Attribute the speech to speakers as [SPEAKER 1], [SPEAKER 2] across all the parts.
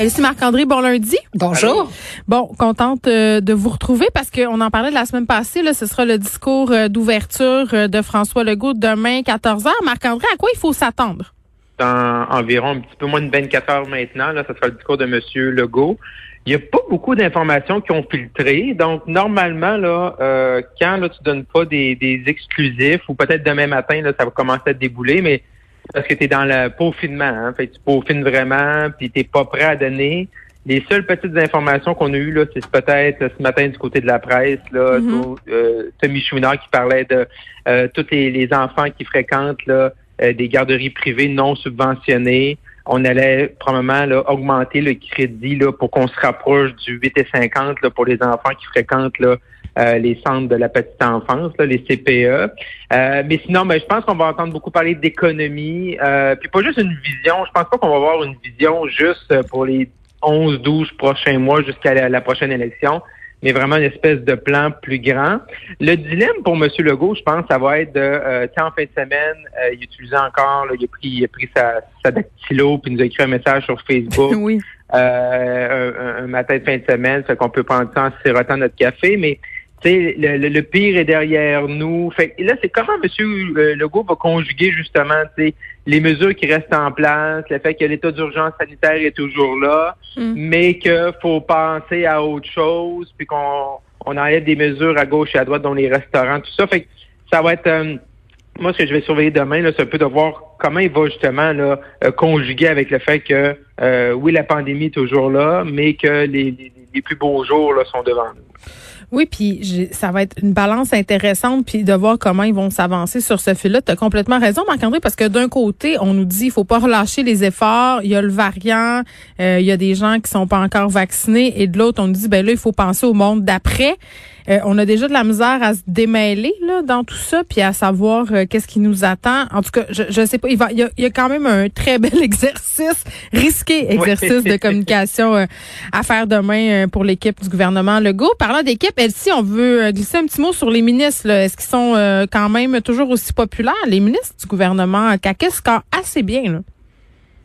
[SPEAKER 1] Ici Marc-André, bon lundi.
[SPEAKER 2] Bonjour.
[SPEAKER 1] Bon, contente euh, de vous retrouver parce qu'on en parlait la semaine passée. Là, ce sera le discours euh, d'ouverture euh, de François Legault demain, 14 h. Marc-André, à quoi il faut s'attendre?
[SPEAKER 3] Dans environ un petit peu moins de 24 heures maintenant, là, ce sera le discours de M. Legault. Il n'y a pas beaucoup d'informations qui ont filtré. Donc, normalement, là, quand là, tu donnes pas des, des exclusifs, ou peut-être demain matin, là, ça va commencer à débouler, mais parce que tu es dans le peaufinement. Hein? Fait tu peaufines vraiment, puis tu pas prêt à donner. Les seules petites informations qu'on a eues, là, c'est peut-être ce matin du côté de la presse, là, mm-hmm. euh, Tommy Chouinard qui parlait de euh, tous les, enfants qui fréquentent là, euh, des garderies privées non subventionnées. On allait probablement là, augmenter le crédit là, pour qu'on se rapproche du 8,50 là, pour les enfants qui fréquentent là, euh, les centres de la petite enfance, les CPE. Euh, mais sinon, ben, je pense qu'on va entendre beaucoup parler d'économie. Euh, puis pas juste une vision. Je pense pas qu'on va avoir une vision juste pour les 11-12 prochains mois jusqu'à la, prochaine élection mais vraiment une espèce de plan plus grand. Le dilemme pour M. Legault, je pense, ça va être de, euh, en fin de semaine, il utilisait encore, il a pris, il a pris sa, sa dactylo, puis il nous a écrit un message sur Facebook.
[SPEAKER 1] oui.
[SPEAKER 3] un, matin de fin de semaine, fait qu'on peut prendre ça en sirotant notre café, mais le, le, le, pire est derrière nous. Fait là, c'est comment M. Euh, Legault va conjuguer justement les mesures qui restent en place, le fait que l'état d'urgence sanitaire est toujours là, mm. mais qu'il faut penser à autre chose, puis qu'on on enlève des mesures à gauche et à droite dans les restaurants, tout ça. Fait que ça va être euh, moi ce que je vais surveiller demain, c'est un peu de voir comment il va justement là, euh, conjuguer avec le fait que oui, la pandémie est toujours là, mais que les, les, les plus beaux jours là, sont devant nous.
[SPEAKER 1] Oui, puis ça va être une balance intéressante, puis de voir comment ils vont s'avancer sur ce fil-là. Tu as complètement raison, Marc-André, parce que d'un côté, on nous dit il faut pas relâcher les efforts, il y a le variant, euh, il y a des gens qui sont pas encore vaccinés, et de l'autre, on nous dit ben là, il faut penser au monde d'après. Euh, on a déjà de la misère à se démêler là dans tout ça, puis à savoir euh, qu'est-ce qui nous attend. En tout cas, je, je sais pas. Il va, il y, a, quand même un très bel exercice, risqué exercice de communication euh, à faire demain pour l'équipe du gouvernement Legault. Parlant d'équipe, si on veut glisser un petit mot sur les ministres, est-ce qu'ils sont quand même toujours aussi populaires, les ministres du gouvernement? Qu'est-ce score assez bien là?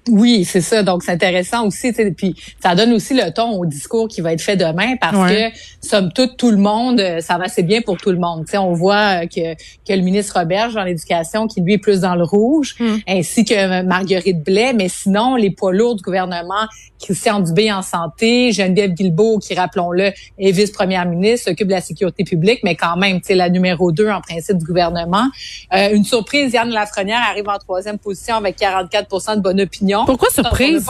[SPEAKER 2] Oui, c'est ça. Donc, c'est intéressant aussi. Puis, ça donne aussi le ton au discours qui va être fait demain parce que, somme toute, tout le monde, euh, ça va assez bien pour tout le monde. on voit euh, que, que le ministre Roberge dans l'éducation, qui lui est plus dans le rouge, hmm. ainsi que Marguerite Blais. Mais sinon, les poids lourds du gouvernement, Christian Dubé en santé, Geneviève Guilbeault, qui, rappelons-le, est vice-première ministre, s'occupe de la sécurité publique, mais quand même, c'est la numéro deux en principe du gouvernement. Euh, une surprise, Yann Lafrenière arrive en troisième position avec 44% de bonne opinion
[SPEAKER 1] pourquoi surprise?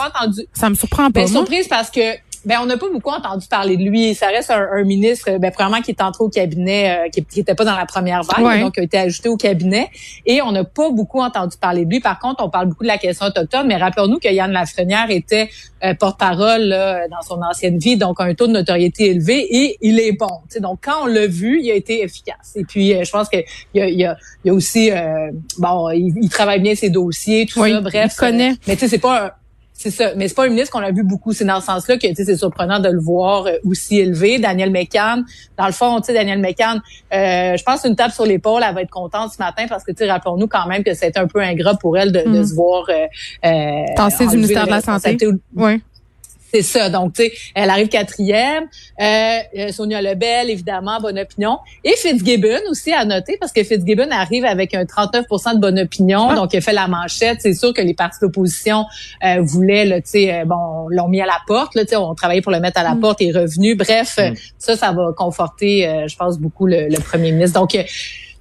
[SPEAKER 1] Ça me surprend pas.
[SPEAKER 2] Ben, surprise parce que ben on n'a pas beaucoup entendu parler de lui. Ça reste un, ministre, ben vraiment qui est entré au cabinet, euh, qui, n'était pas dans la première vague, donc qui a été ajouté au cabinet. Et on n'a pas beaucoup entendu parler de lui. Par contre, on parle beaucoup de la question autochtone, mais rappelons-nous que Yann Lafrenière était euh, porte-parole dans son ancienne vie, donc un taux de notoriété élevé, et il est bon. Donc quand on l'a vu, il a été efficace. Et puis euh, je pense que il y a, y a, y a aussi bon, il, travaille bien ses dossiers, tout ça. Bref,
[SPEAKER 1] il connaît.
[SPEAKER 2] mais tu sais, c'est pas un, c'est ça. Mais c'est pas un ministre qu'on a vu beaucoup. C'est dans ce sens-là que c'est surprenant de le voir euh, aussi élevé. Daniel McCann, dans le fond, tu sais, Daniel McCann, euh, je pense une tape sur l'épaule, elle va être contente ce matin parce que, tu rappelons-nous quand même que c'est un peu ingrat pour elle de, de mm. se voir... Euh,
[SPEAKER 1] euh du ministère de la Santé. Oui.
[SPEAKER 2] C'est ça. Donc, tu sais, elle arrive quatrième. Euh, euh, Sonia Lebel, évidemment, bonne opinion. Et Fitzgibbon aussi à noter, parce que Fitzgibbon arrive avec un 39 de bonne opinion. Ah. Donc, il fait la manchette. C'est sûr que les partis d'opposition euh, voulaient, tu sais, euh, bon, l'ont mis à la porte. Là, on travaillait pour le mettre à la mm. porte et revenu. Bref, mm. ça, ça va conforter, je pense, beaucoup le, le premier ministre. Donc,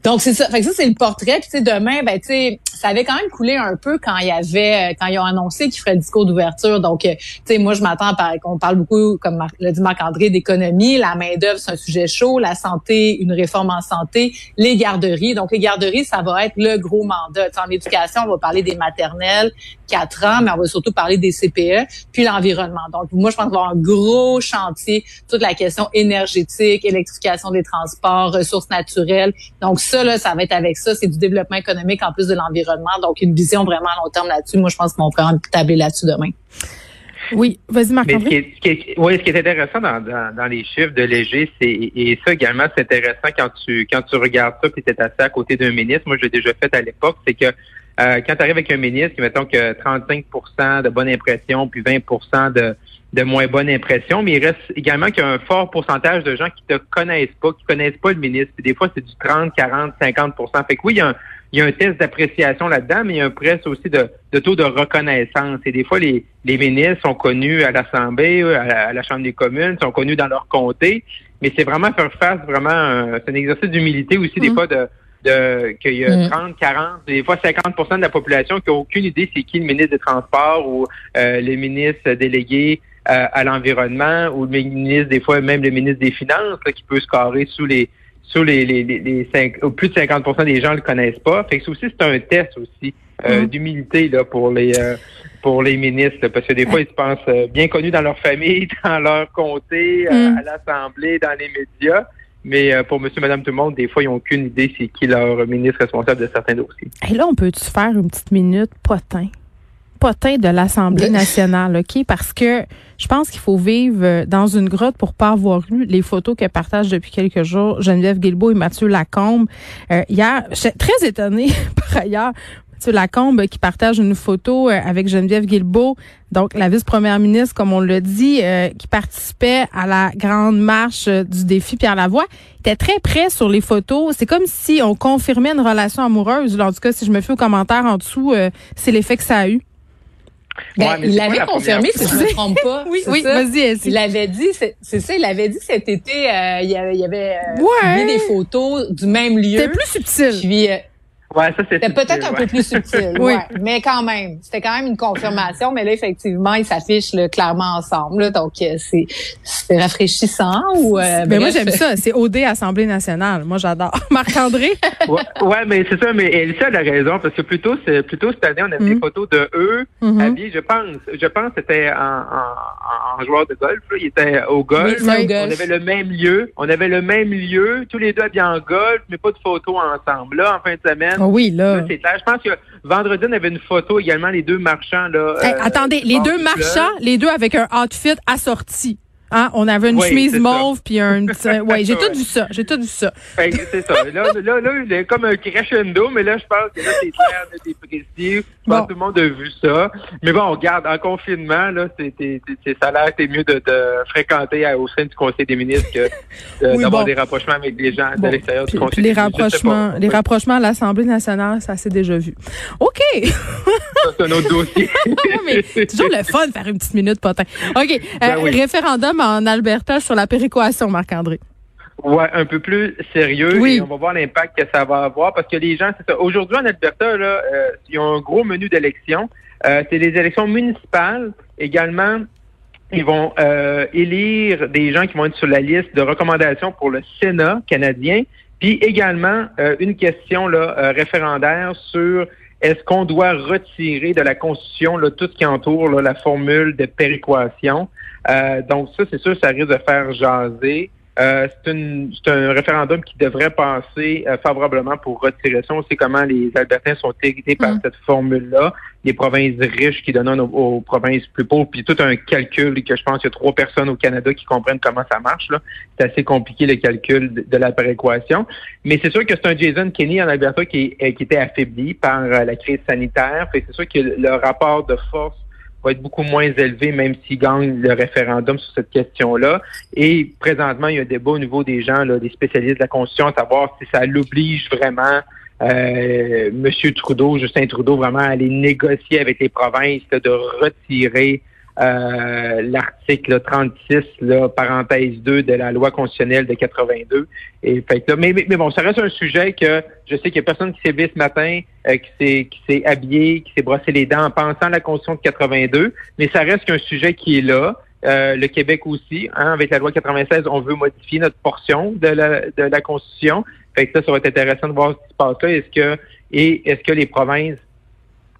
[SPEAKER 2] Donc c'est ça. Fait que ça c'est le portrait. Puis demain, ben tu sais, ça avait quand même coulé un peu quand il y avait euh, quand ils ont annoncé qu'ils feraient le discours d'ouverture. Donc euh, tu sais, moi je m'attends à qu'on parle beaucoup, comme l'a dit Marc André, d'économie. La main d'œuvre c'est un sujet chaud. La santé, une réforme en santé, les garderies. Donc les garderies, ça va être le gros mandat. en éducation, on va parler des maternelles, 4 ans, mais on va surtout parler des CPE, puis l'environnement. Donc moi je pense qu'il va avoir un gros chantier, toute la question énergétique, électrification des transports, ressources naturelles. Donc ça, là, ça va être avec ça. C'est du développement économique en plus de l'environnement. Donc, une vision vraiment à long terme là-dessus. Moi, je pense qu'on pourra tabler là-dessus demain.
[SPEAKER 1] Oui, vas-y, marc
[SPEAKER 3] ce, qui est, oui, ce qui est intéressant dans, dans, les chiffres de Léger, c'est et ça également, c'est intéressant quand tu quand tu regardes ça puis tu es assis à côté d'un ministre. Moi, je l'ai déjà fait à l'époque, c'est que euh, quand tu arrives avec un ministre qui, mettons que 35 de bonne impression, puis 20 de, de moins bonne impression, mais il reste également qu'il y a un fort pourcentage de gens qui te connaissent pas, qui connaissent pas le ministre. Puis des fois, c'est du 30, 40, 50% Fait que oui, il y a un, il y a un test d'appréciation là-dedans, mais il y a un presque aussi de, de, taux de reconnaissance. Et des fois, les, les ministres sont connus à l'Assemblée, à, la Chambre des communes, sont connus dans leur comté, mais c'est vraiment faire face, vraiment, c'est un exercice d'humilité aussi, des mmh. fois, de de qu'il y a 30, mm. 40, des fois 50% de la population qui n'a aucune idée c'est qui le ministre des Transports ou euh, les ministres délégués euh, à l'environnement ou le ministre, des fois même le ministre des Finances qui peut se carrer sous les sous les, les, les, plus de 50% des gens ne le connaissent pas. Fait que aussi, c'est un test aussi euh, mm. d'humilité là pour les pour les ministres, parce que des fois, ils se pensent bien connus dans leur famille, dans leur comté, mm. à l'Assemblée, dans les médias. Mais euh, pour monsieur, madame, tout le monde, des fois, ils n'ont aucune idée c'est qui leur ministre responsable de certains dossiers.
[SPEAKER 1] Et là, on peut-tu faire une petite minute potin? Potin de l'Assemblée nationale, OK? Parce que je pense qu'il faut vivre euh, dans une grotte pour pas avoir lu les photos que partagent depuis quelques jours Geneviève Guilbeault et Mathieu Lacombe. Euh, hier, j'étais très étonnée, par ailleurs, Lacombe qui partage une photo euh, avec Geneviève Guilbeault, donc la vice-première ministre, comme on l'a dit, euh, qui participait à la grande marche euh, du défi Pierre Lavoie, était très près sur les photos. C'est comme si on confirmait une relation amoureuse. en tout cas, si je me fais au commentaire en dessous, c'est l'effet que ça a eu.
[SPEAKER 2] Ben, il l'avait confirmé, si je ne me trompe pas.
[SPEAKER 1] oui, oui, vas-y.
[SPEAKER 2] Il avait dit, c'est ça, il avait dit cet été, il y avait, il y avait des photos du même lieu.
[SPEAKER 1] C'était plus subtil.
[SPEAKER 2] Puis,
[SPEAKER 3] Ouais, ça
[SPEAKER 2] c'était peut-être un peu plus subtil, oui. mais quand même, c'était quand même une confirmation. Mais là, effectivement, ils s'affichent clairement ensemble. donc, euh, c'est c'est rafraîchissant ou.
[SPEAKER 1] Euh, mais moi, j'aime ça. C'est OD Assemblée nationale. Moi, j'adore. Marc André.
[SPEAKER 3] ouais, mais c'est ça. Mais Elisa a la raison parce que plutôt, c'est plutôt cette année, on a des mm. photos de eux mm-hmm. habillés. Je pense, je pense, c'était en, en, en, joueur de golf. Là. Ils étaient au golf. On avait le même lieu. On avait le même lieu. Tous les deux habillés en golf, mais pas de photos ensemble. Là, en fin de semaine.
[SPEAKER 1] Ah oui, là.
[SPEAKER 3] c'est Je pense que vendredi, on avait une photo également, les deux marchands. là.
[SPEAKER 1] Euh, attendez, les deux marchands, les deux avec un outfit assorti. Hein? On avait une chemise mauve puis un petit. ouais, j'ai tout vu ça. J'ai tout vu ça.
[SPEAKER 3] c'est ça. Là, là, là, comme un crescendo, mais là, je pense que là, c'est clair, c'est précis. Je pense que tout le monde a vu ça. Mais bon, regarde, en confinement, là, c'est, ça a l'air c'est mieux de, de, fréquenter au sein du Conseil des ministres que d'avoir des rapprochements avec des gens de l'extérieur du Conseil.
[SPEAKER 1] Les rapprochements, les rapprochements à l'Assemblée nationale, ça s'est déjà vu. OK.
[SPEAKER 3] ça, c'est un autre dossier.
[SPEAKER 1] mais toujours le fun de faire une petite minute, potin. OK. Ben euh, référendum en Alberta sur la péréquation, Marc-André.
[SPEAKER 3] Ouais, un peu plus sérieux. Oui. Et on va voir l'impact que ça va avoir parce que les gens, c'est ça. Aujourd'hui en Alberta, là, euh, ils ont un gros menu d'élections. Euh, c'est les élections municipales également. Ils vont euh, élire des gens qui vont être sur la liste de recommandations pour le Sénat canadien. Puis également une question là, référendaire sur est-ce qu'on doit retirer de la Constitution là, tout ce qui entoure la formule de péréquation. Euh, donc ça, c'est sûr, ça risque de faire jaser. Euh, c'est un référendum qui devrait passer euh, favorablement pour retirer ça. On sait comment les Albertains sont irrités par mm. cette formule-là. Les provinces riches qui donnent aux, provinces plus pauvres, puis tout un calcul que je pense qu'il y a trois personnes au Canada qui comprennent comment ça marche. Là. C'est assez compliqué le calcul de, la péréquation. Mais c'est sûr que c'est un Jason Kenney en Alberta qui, qui était affaibli par la crise sanitaire. C'est sûr que le rapport de force va être beaucoup moins élevé, même s'il gagne le référendum sur cette question-là. Et présentement, il y a un débat au niveau des gens, là, des spécialistes de la Constitution, à savoir si ça l'oblige vraiment euh, M. Trudeau, Justin Trudeau, vraiment à aller négocier avec les provinces de retirer euh, l'article 36, là, parenthèse 2 de la loi constitutionnelle de 82. Et fait là, mais, mais, bon, ça reste un sujet que je sais qu'il y a personne qui s'est vu ce matin, euh, qui s'est qui s'est habillé, qui s'est brossé les dents en pensant à la Constitution de 82, mais ça reste qu'un sujet qui est là. Euh, le Québec aussi, hein, avec la loi 96, on veut modifier notre portion de la, de la Constitution. Fait que ça, ça va être intéressant de voir ce qui se passe là. Est-ce que et est-ce que les provinces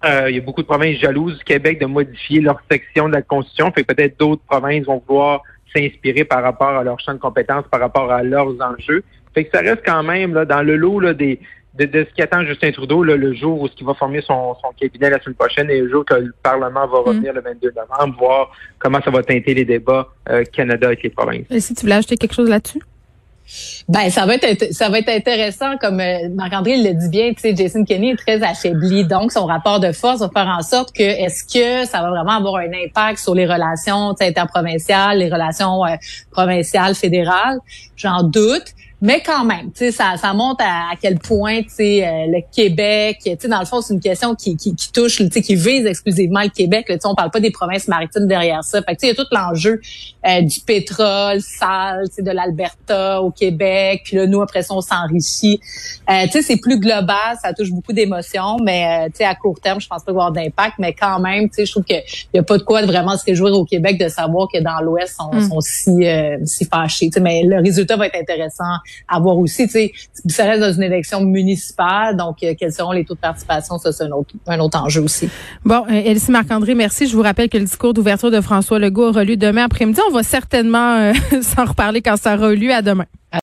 [SPEAKER 3] euh, il y a beaucoup de provinces jalouses du Québec de modifier leur section de la Constitution. Fait peut-être d'autres provinces vont vouloir s'inspirer par rapport à leur champ de compétences, par rapport à leurs enjeux. Fait que ça reste quand même là, dans le lot là, des, de, ce qui attend Justin Trudeau le jour où il va former son, son, cabinet la semaine prochaine et le jour que le Parlement va revenir mm. le 22 novembre, voir comment ça va teinter les débats euh, Canada avec les provinces.
[SPEAKER 1] Et si tu voulais ajouter quelque chose là-dessus?
[SPEAKER 2] Ben ça va être ça va être intéressant comme euh, Marc-André le dit bien, tu sais Jason Kenney est très affaibli donc son rapport de force va faire en sorte que est-ce que ça va vraiment avoir un impact sur les relations interprovinciales, les relations euh, provinciales fédérales, j'en doute. Mais quand même, tu sais, ça, ça montre à, quel point, tu sais, euh, le Québec, tu sais, dans le fond, c'est une question qui, qui, qui touche, tu sais, qui vise exclusivement le Québec. Tu sais, on parle pas des provinces maritimes derrière ça. Fait que, tu sais, il y a tout l'enjeu euh, du pétrole sale, tu sais, de l'Alberta au Québec. Puis là, nous, après ça, on s'enrichit. Euh, tu sais, c'est plus global, ça touche beaucoup d'émotions, mais, tu sais, à court terme, je pense pas avoir d'impact. Mais quand même, tu sais, je trouve qu'il y a pas de quoi de vraiment se réjouir au Québec de savoir que dans l'Ouest, on, mm. sont si, si fâchés. Tu sais, mais le résultat va être intéressant à voir aussi, tu sais, ça reste dans une élection municipale, donc euh, quels seront les taux de participation, ça c'est un autre, un autre enjeu aussi.
[SPEAKER 1] Bon, euh, Elsie Marc-André, merci. Je vous rappelle que le discours d'ouverture de François Legault aura lieu demain après-midi. On va certainement euh, s'en reparler quand ça aura lieu à demain.